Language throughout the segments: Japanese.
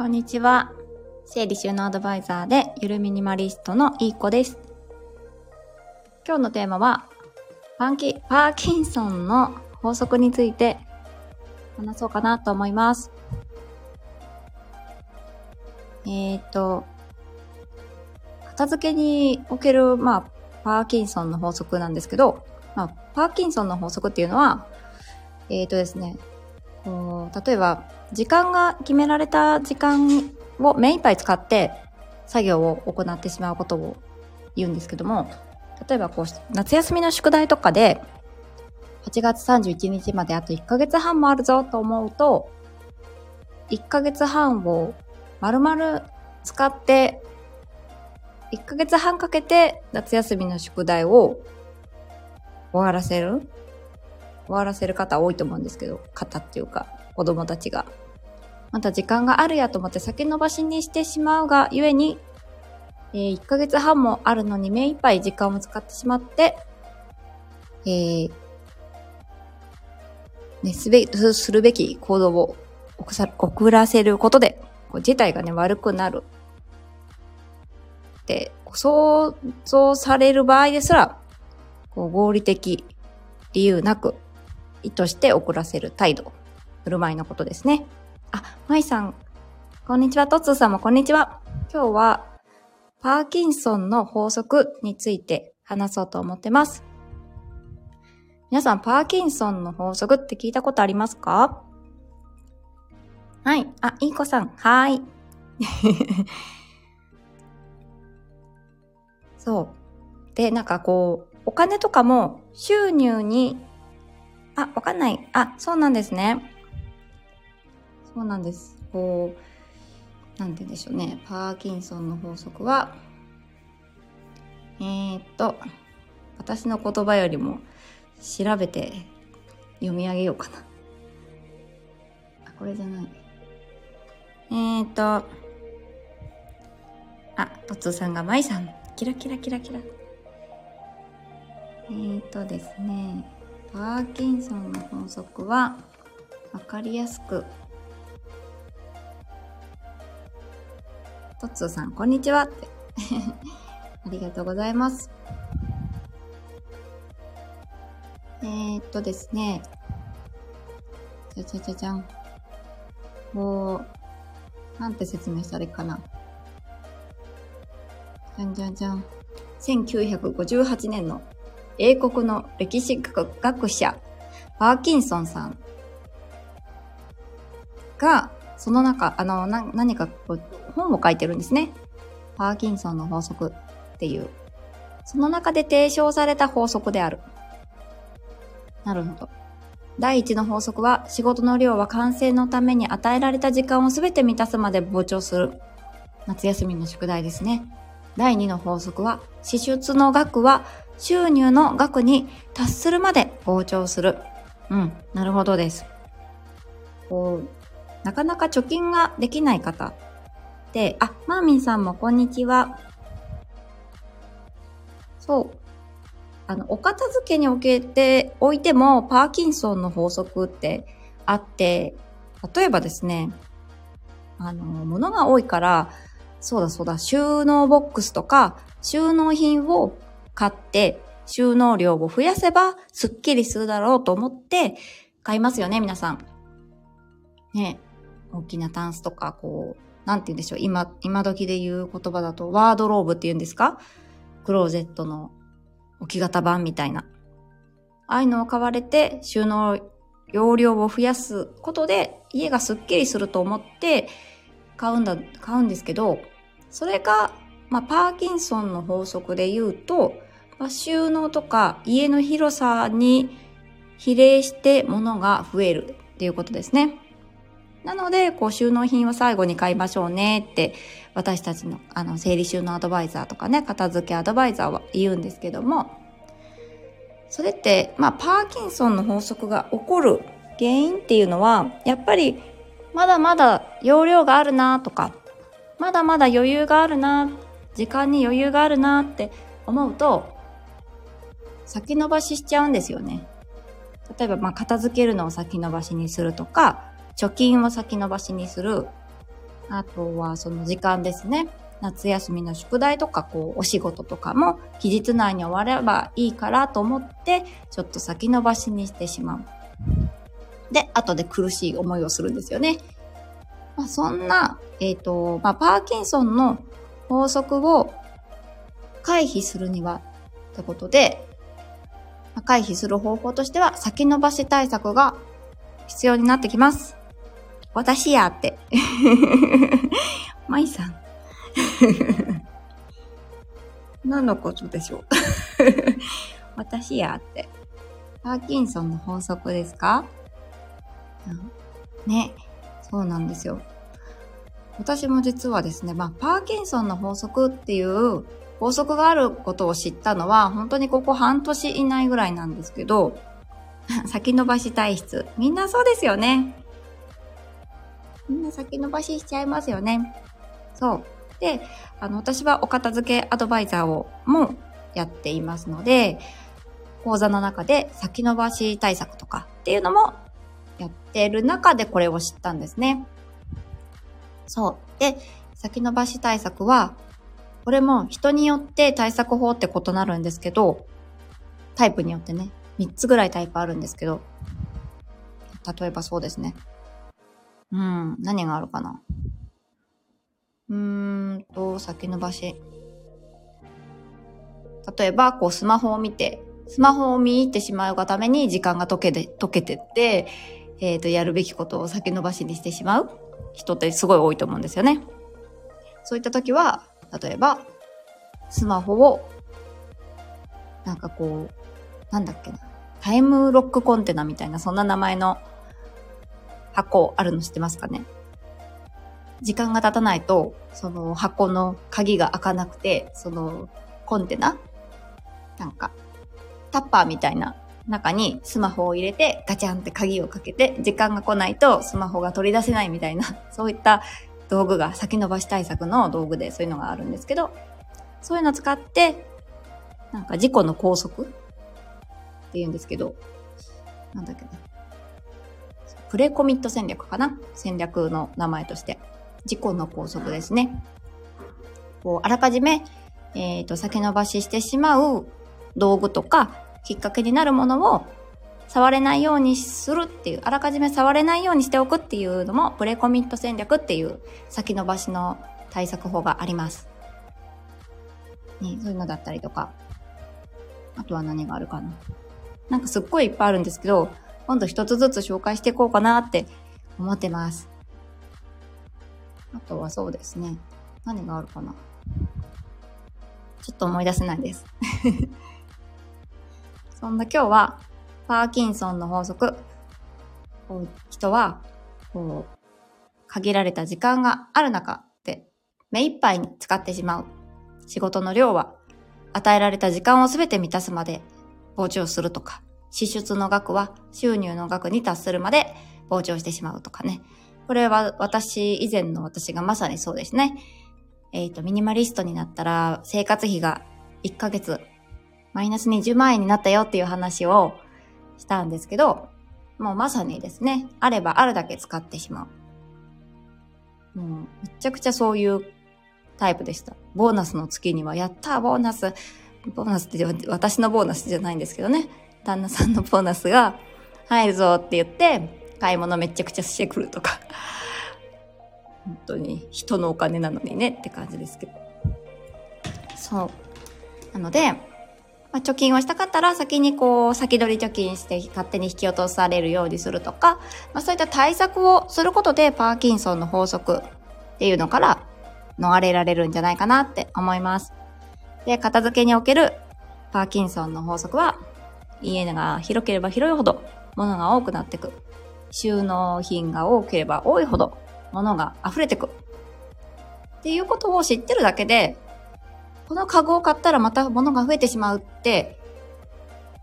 こんにちは。整理収納アドバイザーでゆるミニマリストのいい子です。今日のテーマは、パンキ、パーキンソンの法則について話そうかなと思います。えっ、と、片付けにおける、まあ、パーキンソンの法則なんですけど、まあ、パーキンソンの法則っていうのは、えっ、とですね、例えば、時間が決められた時間を目いっぱい使って作業を行ってしまうことを言うんですけども、例えばこう、夏休みの宿題とかで、8月31日まであと1ヶ月半もあるぞと思うと、1ヶ月半を丸々使って、1ヶ月半かけて夏休みの宿題を終わらせる。終わらせる方多いと思うんですけど、方っていうか、子供たちが。また時間があるやと思って先延ばしにしてしまうがゆえに、えー、1ヶ月半もあるのに目いっぱい時間を使ってしまって、えー、ね、すべ、するべき行動を遅らせることで、事態がね、悪くなる。で、想像される場合ですら、こう合理的理由なく意図して遅らせる態度、振る舞いのことですね。あ、まいさん、こんにちは。とつーさんもこんにちは。今日は、パーキンソンの法則について話そうと思ってます。皆さん、パーキンソンの法則って聞いたことありますか？はい。あ、いい子さん。はい。そう。で、なんかこう、お金とかも収入にあ、わかんない。あ、そうなんですね。そうなんです。こう、なんて言うんでしょうね。パーキンソンの法則は、えー、っと、私の言葉よりも調べて読み上げようかな。あ、これじゃない。えー、っと、あ、とつさんがまいさん。キラキラキラキラ。えー、っとですね。パーキンソンの法則は分かりやすく。トッツーさんこんにちは。っ てありがとうございます。えー、っとですね。じゃじゃじゃじゃん。こうなんて説明したらいいかな。じゃんじゃんじゃん。1958年の英国の歴史学者、パーキンソンさんが、その中、あの、な、何かこう本を書いてるんですね。パーキンソンの法則っていう。その中で提唱された法則である。なるほど。第一の法則は、仕事の量は完成のために与えられた時間をすべて満たすまで膨張する。夏休みの宿題ですね。第2の法則は、支出の額は収入の額に達するまで膨張する。うん、なるほどです。こう、なかなか貯金ができない方で、あ、マーミンさんもこんにちは。そう。あの、お片付けにおけておいても、パーキンソンの法則ってあって、例えばですね、あの、物が多いから、そうだそうだ、収納ボックスとか収納品を買って収納量を増やせばスッキリするだろうと思って買いますよね、皆さん。ね。大きなタンスとか、こう、なんて言うんでしょう。今、今時で言う言葉だとワードローブって言うんですか？クローゼットの置き型版みたいな。ああいうのを買われて収納容量を増やすことで家がスッキリすると思って買うんだ、買うんですけど、それが、まあ、パーキンソンの法則で言うと、ま、収納とか家の広さに比例して物が増えるっていうことですね。なので、こう収納品は最後に買いましょうねって、私たちのあの整理収納アドバイザーとかね、片付けアドバイザーは言うんですけども、それって、まあ、パーキンソンの法則が起こる原因っていうのは、やっぱり、まだまだ容量があるなとか、まだまだ余裕があるな、時間に余裕があるなって思うと、先延ばししちゃうんですよね。例えば、まあ、片付けるのを先延ばしにするとか、貯金を先延ばしにする。あとはその時間ですね。夏休みの宿題とか、こう、お仕事とかも期日内に終わればいいからと思って、ちょっと先延ばしにしてしまう。で、後で苦しい思いをするんですよね。まあ、そんな、えっ、ー、と、まあ、パーキンソンの法則を回避するには、ってことで、回避する方法としては、先延ばし対策が必要になってきます。私やって。まいさん。何のことでしょう？私やって。パーキンソンの法則ですか、うん、ね。そうなんですよ。私も実はですね、まあ、パーキンソンの法則っていう法則があることを知ったのは、本当にここ半年以内ぐらいなんですけど、先延ばし体質。みんなそうですよね。みんな先延ばししちゃいますよね。そう。で、あの、私はお片付けアドバイザーをもやっていますので、講座の中で先延ばし対策とかっていうのもやってる中でこれを知ったんですね。そう。で、先延ばし対策は、これも人によって対策法って異なるんですけど、タイプによってね、3つぐらいタイプあるんですけど、例えばそうですね。うん、何があるかな。うーんと、先延ばし。例えば、こう、スマホを見て、スマホを見入ってしまうがために時間が溶けて、溶けてって、えっ、ー、と、やるべきことを先延ばしにしてしまう人ってすごい多いと思うんですよね。そういった時は、例えば、スマホを、なんかこう、なんだっけな、タイムロックコンテナみたいな、そんな名前の箱あるの知ってますかね。時間が経たないと、その箱の鍵が開かなくて、そのコンテナなんか、タッパーみたいな中にスマホを入れてガチャンって鍵をかけて、時間が来ないとスマホが取り出せないみたいな、そういった道具が先延ばし対策の道具でそういうのがあるんですけど、そういうのを使って、なんか事故の拘束って言うんですけど、なんだっけな。プレコミット戦略かな戦略の名前として。事故の拘束ですね。こう、あらかじめ、えっ、ー、と、先延ばししてしまう道具とか、きっかけになるものを触れないようにするっていう、あらかじめ触れないようにしておくっていうのも、プレコミット戦略っていう先延ばしの対策法があります。ね、そういうのだったりとか。あとは何があるかな。なんかすっごいいっぱいあるんですけど、今度一つずつ紹介していこうかなって思ってます。あとはそうですね。何があるかな。ちょっと思い出せないです。そんな今日は、パーキンソンの法則。こう人は、こう、限られた時間がある中で、目いっぱいに使ってしまう。仕事の量は、与えられた時間をすべて満たすまで膨張するとか、支出の額は収入の額に達するまで膨張してしまうとかね。これは私、以前の私がまさにそうですね。えっ、ー、と、ミニマリストになったら生活費が1ヶ月マイナス20万円になったよっていう話をしたんですけど、もうまさにですね、あればあるだけ使ってしまう。もうめちゃくちゃそういうタイプでした。ボーナスの月には、やったーボーナス。ボーナスって私のボーナスじゃないんですけどね。旦那さんのボーナスが入るぞって言って、買い物めちゃくちゃしてくるとか。本当に人のお金なのにねって感じですけど。そう。なので、まあ、貯金をしたかったら先にこう先取り貯金して勝手に引き落とされるようにするとか、まあ、そういった対策をすることでパーキンソンの法則っていうのから逃れられるんじゃないかなって思います。で、片付けにおけるパーキンソンの法則は家が広ければ広いほど物が多くなってく。収納品が多ければ多いほど物が溢れてく。っていうことを知ってるだけでこのカゴを買ったらまた物が増えてしまうって、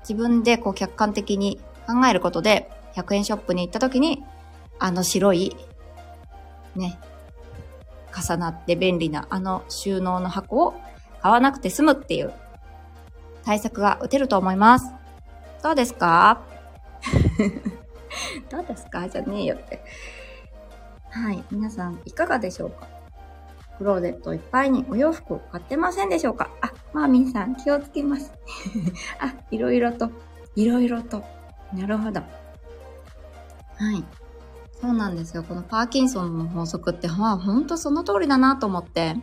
自分でこう客観的に考えることで、100円ショップに行った時に、あの白い、ね、重なって便利なあの収納の箱を買わなくて済むっていう対策が打てると思います。どうですか？どうですか？じゃねえよって。はい。皆さん、いかがでしょうか？クローゼットいっぱいにお洋服を買ってませんでしょうか？あ、マーミンさん気をつけます。あ、いろいろと、いろいろと。なるほど。はい。そうなんですよ。このパーキンソンの法則って、まあ、ほんとその通りだなと思って。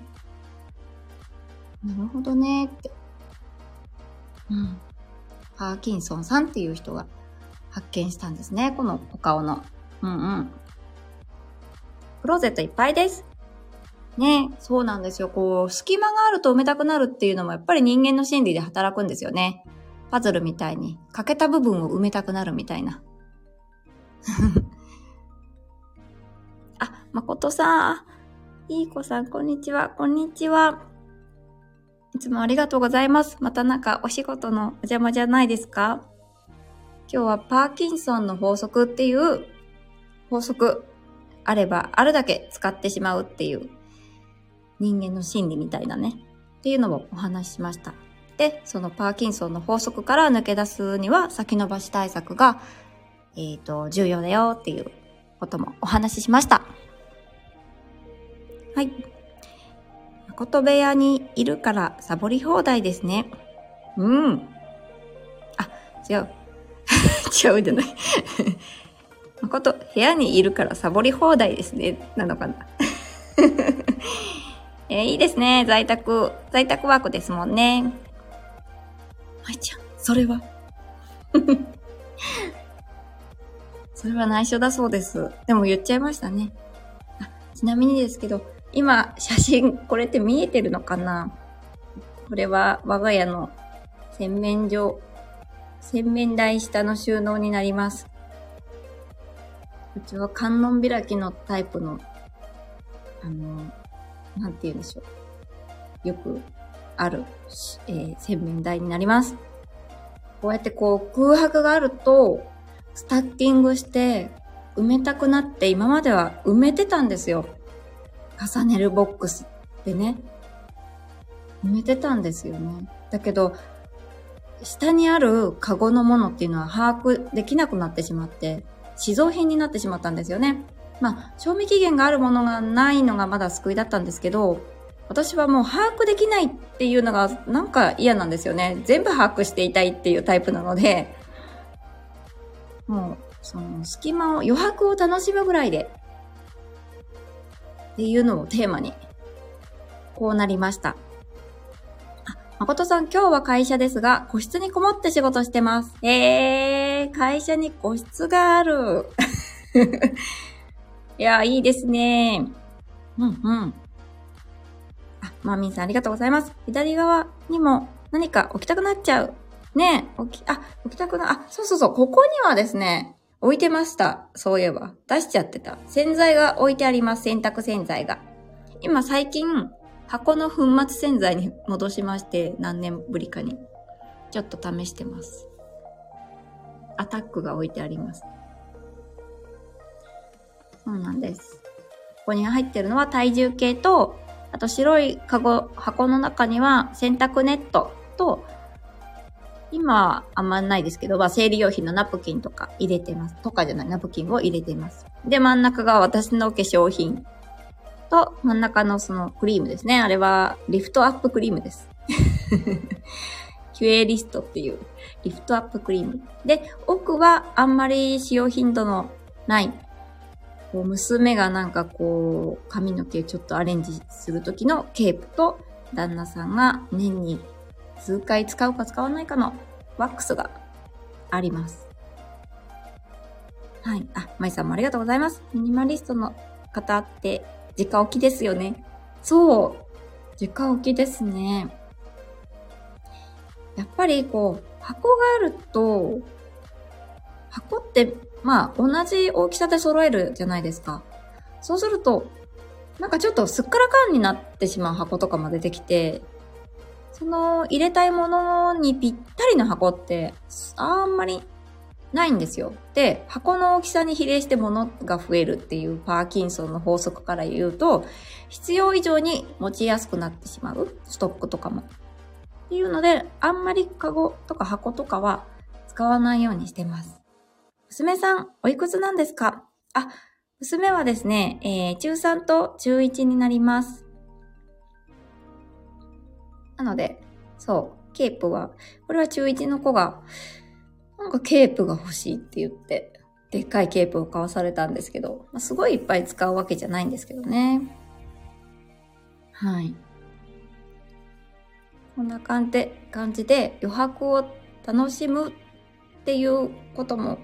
なるほどねって。うん。パーキンソンさんっていう人が発見したんですね。このお顔の。うんうん。クローゼットいっぱいです。ねそうなんですよ。こう、隙間があると埋めたくなるっていうのもやっぱり人間の心理で働くんですよね。パズルみたいに、欠けた部分を埋めたくなるみたいな。あ、まことさん。いい子さん、こんにちは。こんにちは。いつもありがとうございます。またなんかお仕事のお邪魔じゃないですか？今日はパーキンソンの法則っていう法則あればあるだけ使ってしまうっていう人間の心理みたいなねっていうのをお話ししました。で、そのパーキンソンの法則から抜け出すには先延ばし対策が、えっ、ー、と、重要だよっていうこともお話ししました。はい。誠部屋にいるからサボり放題ですね。うん。あ、違う。違うじゃない。誠、部屋にいるからサボり放題ですね。なのかな。えー、いいですね。在宅、在宅ワークですもんね。まいちゃん、それは？それは内緒だそうです。でも言っちゃいましたね。あちなみにですけど、今、写真、これって見えてるのかな？これは我が家の洗面所、洗面台下の収納になります。うちは観音開きのタイプの、あの、なんて言うんでしょう。よくある、えー、洗面台になります。こうやってこう空白があると、スタッキングして埋めたくなって今までは埋めてたんですよ。重ねるボックスでね。埋めてたんですよね。だけど、下にあるカゴのものっていうのは把握できなくなってしまって、死蔵品になってしまったんですよね。まあ、賞味期限があるものがないのがまだ救いだったんですけど、私はもう把握できないっていうのがなんか嫌なんですよね。全部把握していたいっていうタイプなので、もう、その隙間を、余白を楽しむぐらいでっていうのをテーマに、こうなりました。あ、誠さん、今日は会社ですが、個室にこもって仕事してます。えー、会社に個室がある。いや、いいですね。うんうん。あ、マーミンさんありがとうございます。左側にも何か置きたくなっちゃう。ねえ、置き、あ、置きたくな、あ、そうそうそう、ここにはですね、置いてました。そういえば。出しちゃってた。洗剤が置いてあります。洗濯洗剤が。今最近、箱の粉末洗剤に戻しまして、何年ぶりかに。ちょっと試してます。アタックが置いてあります。そうなんです。ここに入ってるのは体重計と、あと白いカゴ、箱の中には洗濯ネットと、今あんまないですけど、まあ、生理用品のナプキンとか入れてます。とかじゃない、ナプキンを入れてます。で、真ん中が私の化粧品と、真ん中のそのクリームですね。あれはリフトアップクリームです。キュエリストっていうリフトアップクリーム。で、奥はあんまり使用頻度のない、こう娘がなんかこう、髪の毛ちょっとアレンジするときのケープと、旦那さんが年に数回使うか使わないかのワックスがあります。はい。あ、まいさんもありがとうございます。ミニマリストの方って直置きですよね。そう。直置きですね。やっぱりこう、箱があると、箱って、まあ、同じ大きさで揃えるじゃないですか。そうすると、なんかちょっとすっからかんになってしまう箱とかも出てきて、その入れたいものにぴったりの箱ってあんまりないんですよ。で、箱の大きさに比例して物が増えるっていうパーキンソンの法則から言うと、必要以上に持ちやすくなってしまう。ストックとかも。っていうので、あんまりカゴとか箱とかは使わないようにしてます。娘さん、おいくつなんですか？あ、娘はですね、えー、中3と中1になります。なので、そう、ケープは、これは中1の子が、なんかケープが欲しいって言って、でっかいケープを買わされたんですけど、まあ、すごいいっぱい使うわけじゃないんですけどね。はい。こんな感じで、感じで余白を楽しむっていうことも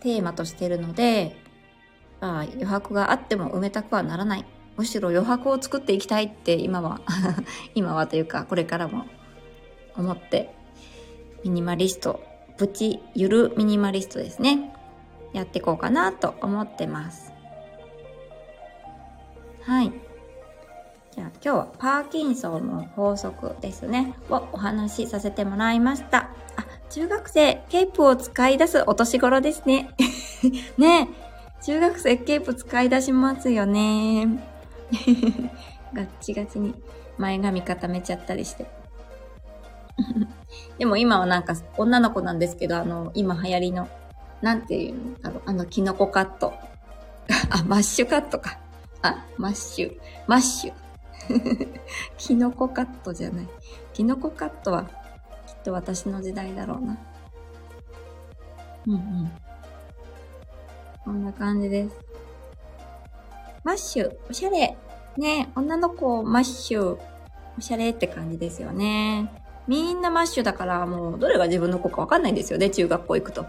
テーマとしているので、あ余白があっても埋めたくはならない。むしろ余白を作っていきたいって今は 今はというかこれからも思って、ミニマリスト、プチゆるミニマリストですね。やっていこうかなと思ってます。はい。じゃあ今日はパーキンソンの法則ですね。をお話しさせてもらいました。あ、中学生、ケープを使い出すお年頃ですね。ね中学生ケープ使い出しますよね。ガッチガチに前髪固めちゃったりして。でも今はなんか女の子なんですけど、あの、今流行りの、なんていうの？だろう、あの、キノコカット。あ、マッシュカットか。あ、マッシュ。マッシュ。キノコカットじゃない。キノコカットは、と私の時代だろうな。うんうん。こんな感じです。マッシュ、おしゃれ。ね女の子、マッシュ、おしゃれって感じですよね。みんなマッシュだからもうどれが自分の子かわかんないんですよね、中学校行くと。ん？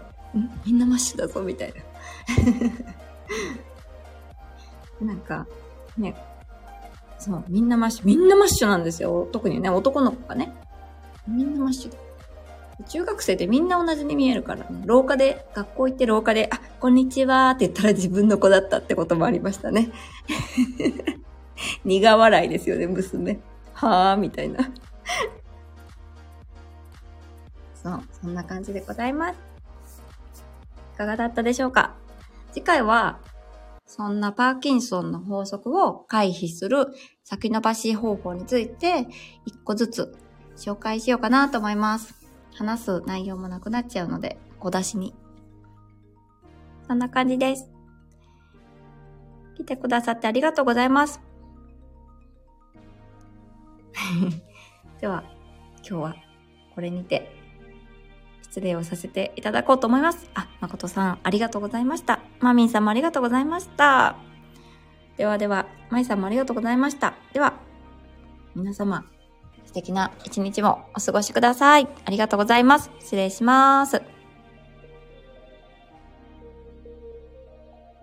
みんなマッシュだぞ、みたいな。なんか、ね、そう、みんなマッシュ、みんなマッシュなんですよ。特にね、男の子がね。みんなマッシュ。中学生ってみんな同じに見えるからね。廊下で、学校行って廊下で、あ、こんにちはって言ったら自分の子だったってこともありましたね。苦笑いですよね、娘。はぁ、みたいな。そう、そんな感じでございます。いかがだったでしょうか？次回は、そんなパーキンソンの法則を回避する先延ばし方法について、一個ずつ紹介しようかなと思います。話す内容もなくなっちゃうので、小出しに。そんな感じです。来てくださってありがとうございます。では、今日はこれにて失礼をさせていただこうと思います。あ、誠さん、ありがとうございました。マミンさんもありがとうございました。ではでは、マイさんもありがとうございました。では、皆様、素敵な一日もお過ごしください。ありがとうございます。失礼します。